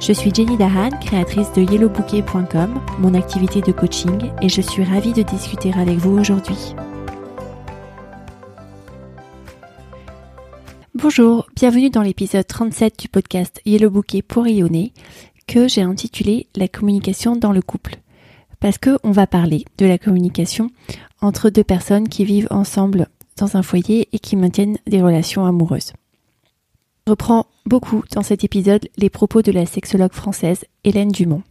Je suis Jenny Dahan, créatrice de yellowbouquet.com, mon activité de coaching, et je suis ravie de discuter avec vous aujourd'hui. Bonjour, bienvenue dans l'épisode 37 du podcast Yellow Bouquet pour rayonner, que j'ai intitulé La communication dans le couple. Parce que on va parler de la communication entre deux personnes qui vivent ensemble dans un foyer et qui maintiennent des relations amoureuses. Je reprends beaucoup dans cet épisode les propos de la sexologue française Hélène Dumont.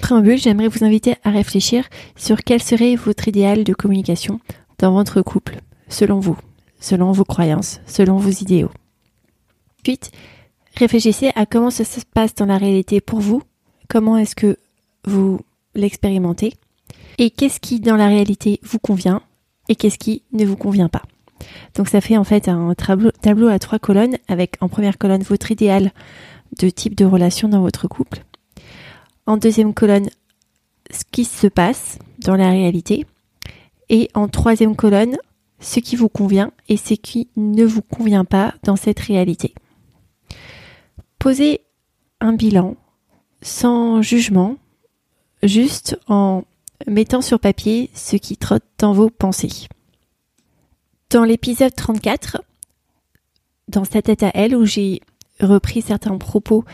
Préambule, j'aimerais vous inviter à réfléchir sur quel serait votre idéal de communication dans votre couple, selon vous, selon vos croyances, selon vos idéaux. Ensuite, réfléchissez à comment ça se passe dans la réalité pour vous, comment est-ce que vous l'expérimentez, et qu'est-ce qui dans la réalité vous convient et qu'est-ce qui ne vous convient pas. Donc ça fait en fait un tableau, à trois colonnes avec en première colonne votre idéal de type de relation dans votre couple. En deuxième colonne, ce qui se passe dans la réalité. Et en troisième colonne, ce qui vous convient et ce qui ne vous convient pas dans cette réalité. Posez un bilan sans jugement, juste en mettant sur papier ce qui trotte dans vos pensées. Dans l'épisode 34, dans sa tête à elle, où j'ai repris certains propos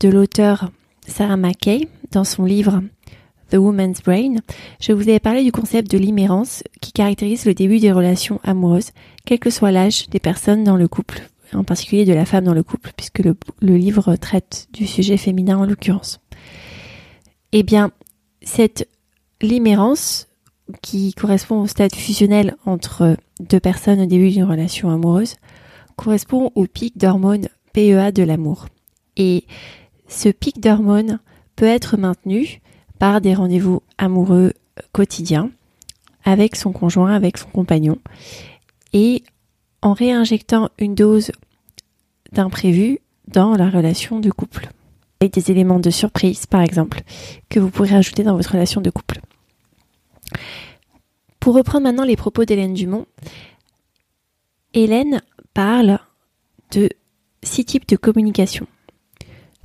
de l'auteur Sarah McKay dans son livre The Woman's Brain, je vous avais parlé du concept de l'imérence qui caractérise le début des relations amoureuses, quel que soit l'âge des personnes dans le couple, en particulier de la femme dans le couple, puisque le, livre traite du sujet féminin en l'occurrence. Eh bien, cette limérance qui correspond au stade fusionnel entre deux personnes au début d'une relation amoureuse, correspond au pic d'hormones PEA de l'amour. Et ce pic d'hormones peut être maintenu par des rendez-vous amoureux quotidiens avec son conjoint, avec son compagnon, et en réinjectant une dose d'imprévu dans la relation de couple. Avec des éléments de surprise, par exemple, que vous pourrez ajouter dans votre relation de couple. Pour reprendre maintenant les propos d'Hélène Dumont, Hélène parle de six types de communication.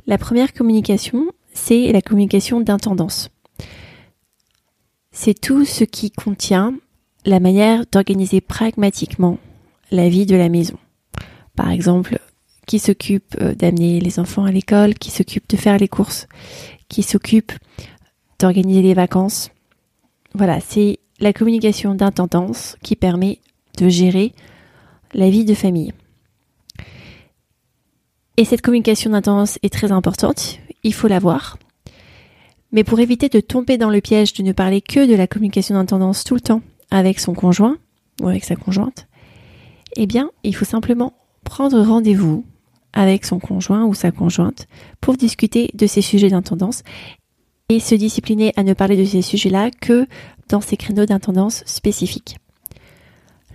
La première communication, c'est la communication d'intendance. C'est tout ce qui contient la manière d'organiser pragmatiquement la vie de la maison. Par exemple, qui s'occupe euh, d'amener les enfants à l'école, qui s'occupe de faire les courses, qui s'occupe d'organiser les vacances. Voilà, c'est la communication d'intendance qui permet de gérer la vie de famille. Et cette communication d'intendance est très importante, il faut l'avoir. Mais pour éviter de tomber dans le piège de ne parler que de la communication d'intendance tout le temps avec son conjoint ou avec sa conjointe, eh bien, il faut simplement prendre rendez-vous avec son conjoint ou sa conjointe pour discuter de ces sujets d'intendance et se discipliner à ne parler de ces sujets-là que dans ces créneaux d'intendance spécifiques.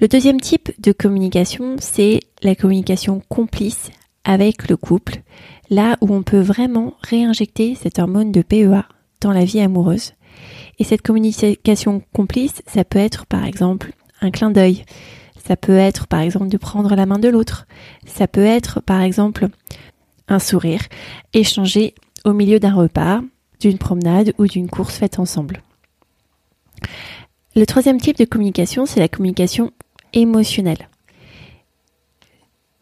Le deuxième type de communication, c'est la communication complice avec le couple, là où on peut vraiment réinjecter cette hormone de PEA dans la vie amoureuse. Et cette communication complice, ça peut être par exemple un clin d'œil, ça peut être par exemple de prendre la main de l'autre, ça peut être par exemple un sourire, échangé au milieu d'un repas, d'une promenade ou d'une course faite ensemble. Le troisième type de communication, c'est la communication émotionnelle.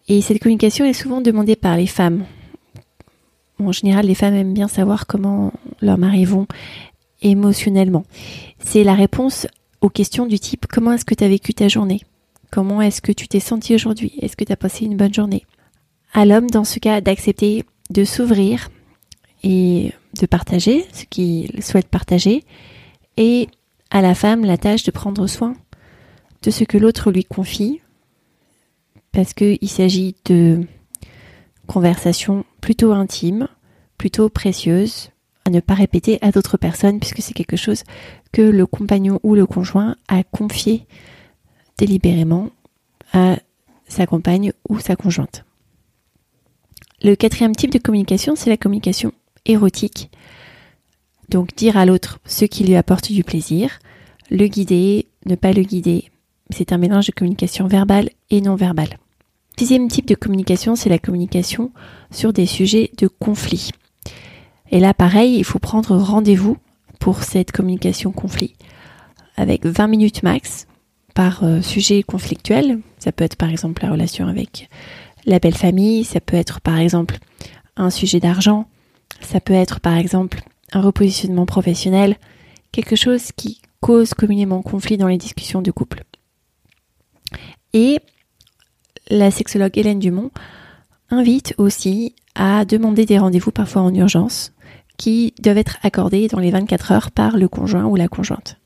Et cette communication est souvent demandée par les femmes. En général, les femmes aiment bien savoir comment leurs maris vont émotionnellement. C'est la réponse aux questions du type comment est-ce que tu as vécu ta journée? Comment est-ce que tu t'es senti aujourd'hui? Est-ce que tu as passé une bonne journée? À l'homme, dans ce cas, d'accepter de s'ouvrir et de partager ce qu'il souhaite partager et à la femme la tâche de prendre soin de ce que l'autre lui confie, parce qu'il s'agit de conversations plutôt intimes, plutôt précieuses, à ne pas répéter à d'autres personnes puisque c'est quelque chose que le compagnon ou le conjoint a confié délibérément à sa compagne ou sa conjointe. Le quatrième type de communication, c'est la communication érotique. Donc dire à l'autre ce qui lui apporte du plaisir, le guider, ne pas le guider. C'est un mélange de communication verbale et non verbale. Sixième type de communication, c'est la communication sur des sujets de conflit. Et là, pareil, il faut prendre rendez-vous pour cette communication conflit avec 20 minutes max par euh, sujet conflictuel. Ça peut être par exemple la relation avec la belle famille, ça peut être par exemple un sujet d'argent, ça peut être par exemple un repositionnement professionnel, quelque chose qui cause communément conflit dans les discussions de couple. Et la sexologue Hélène Dumont invite aussi à demander des rendez-vous parfois en urgence qui doivent être accordés dans les 24 heures par le conjoint ou la conjointe.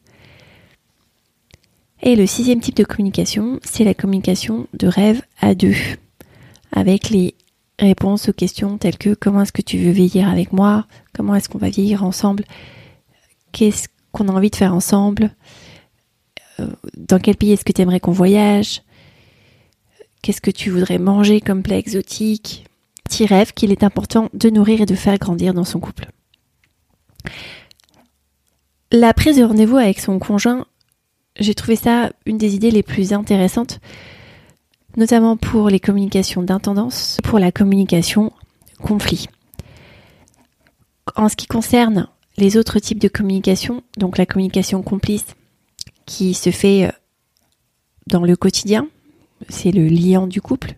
Et le sixième type de communication, c'est la communication de rêve à deux, avec les réponses aux questions telles que comment est-ce que tu veux vieillir avec moi, comment est-ce qu'on va vieillir ensemble, qu'est-ce qu'on a envie de faire ensemble, euh, dans quel pays est-ce que tu aimerais qu'on voyage, qu'est-ce que tu voudrais manger comme plat exotique, petit rêve qu'il est important de nourrir et de faire grandir dans son couple. La prise de rendez-vous avec son conjoint, j'ai trouvé ça une des idées les plus intéressantes, notamment pour les communications d'intendance, pour la communication conflit. En ce qui concerne les autres types de communication, donc la communication complice qui se fait euh, dans le quotidien, c'est le liant du couple.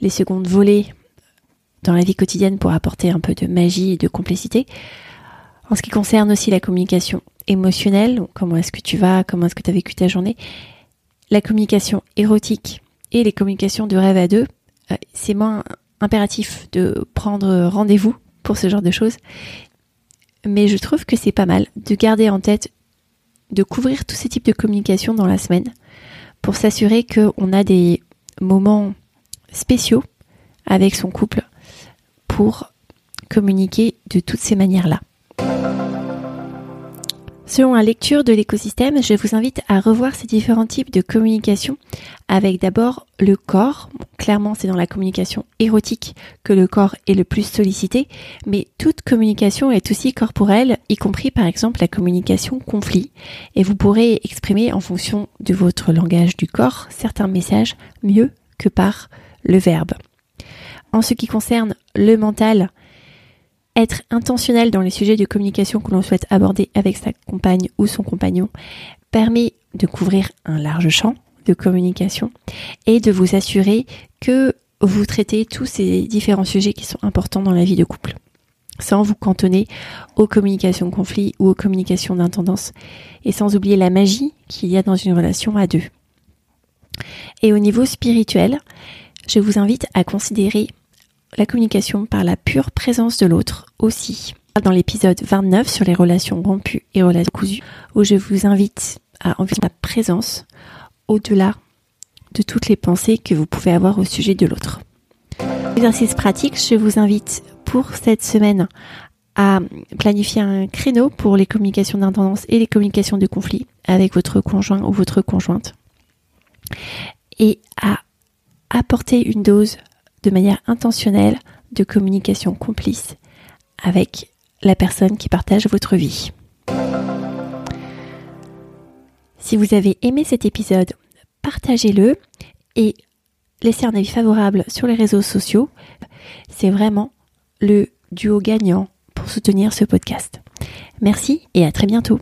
Les secondes volées dans la vie quotidienne pour apporter un peu de magie et de complicité. En ce qui concerne aussi la communication émotionnelle, comment est-ce que tu vas, comment est-ce que tu as vécu ta journée, la communication érotique et les communications de rêve à deux, euh, c'est moins impératif de prendre rendez-vous pour ce genre de choses. Mais je trouve que c'est pas mal de garder en tête, de couvrir tous ces types de communication dans la semaine pour s'assurer qu'on a des moments spéciaux avec son couple pour communiquer de toutes ces manières-là. Selon la lecture de l'écosystème, je vous invite à revoir ces différents types de communication avec d'abord le corps. clairement, c'est dans la communication érotique que le corps est le plus sollicité, mais toute communication est aussi corporelle, y compris par exemple la communication conflit. Et vous pourrez exprimer en fonction de votre langage du corps certains messages mieux que par le verbe. En ce qui concerne le mental, être intentionnel dans les sujets de communication que l'on souhaite aborder avec sa compagne ou son compagnon permet de couvrir un large champ de communication et de vous assurer que vous traitez tous ces différents sujets qui sont importants dans la vie de couple sans vous cantonner aux communications conflits ou aux communications d'intendance et sans oublier la magie qu'il y a dans une relation à deux. Et au niveau spirituel, je vous invite à considérer la communication par la pure présence de l'autre aussi. Dans l'épisode 29 sur les relations rompues et relations cousues, où je vous invite à envisager la présence au-delà de toutes les pensées que vous pouvez avoir au sujet de l'autre. Exercice pratique, je vous invite pour cette semaine à planifier un créneau pour les communications d'intendance et les communications de conflit avec votre conjoint ou votre conjointe et à apporter une dose de manière intentionnelle de communication complice avec la personne qui partage votre vie. Si vous avez aimé cet épisode, partagez-le et laissez un avis favorable sur les réseaux sociaux. C'est vraiment le duo gagnant pour soutenir ce podcast. Merci et à très bientôt.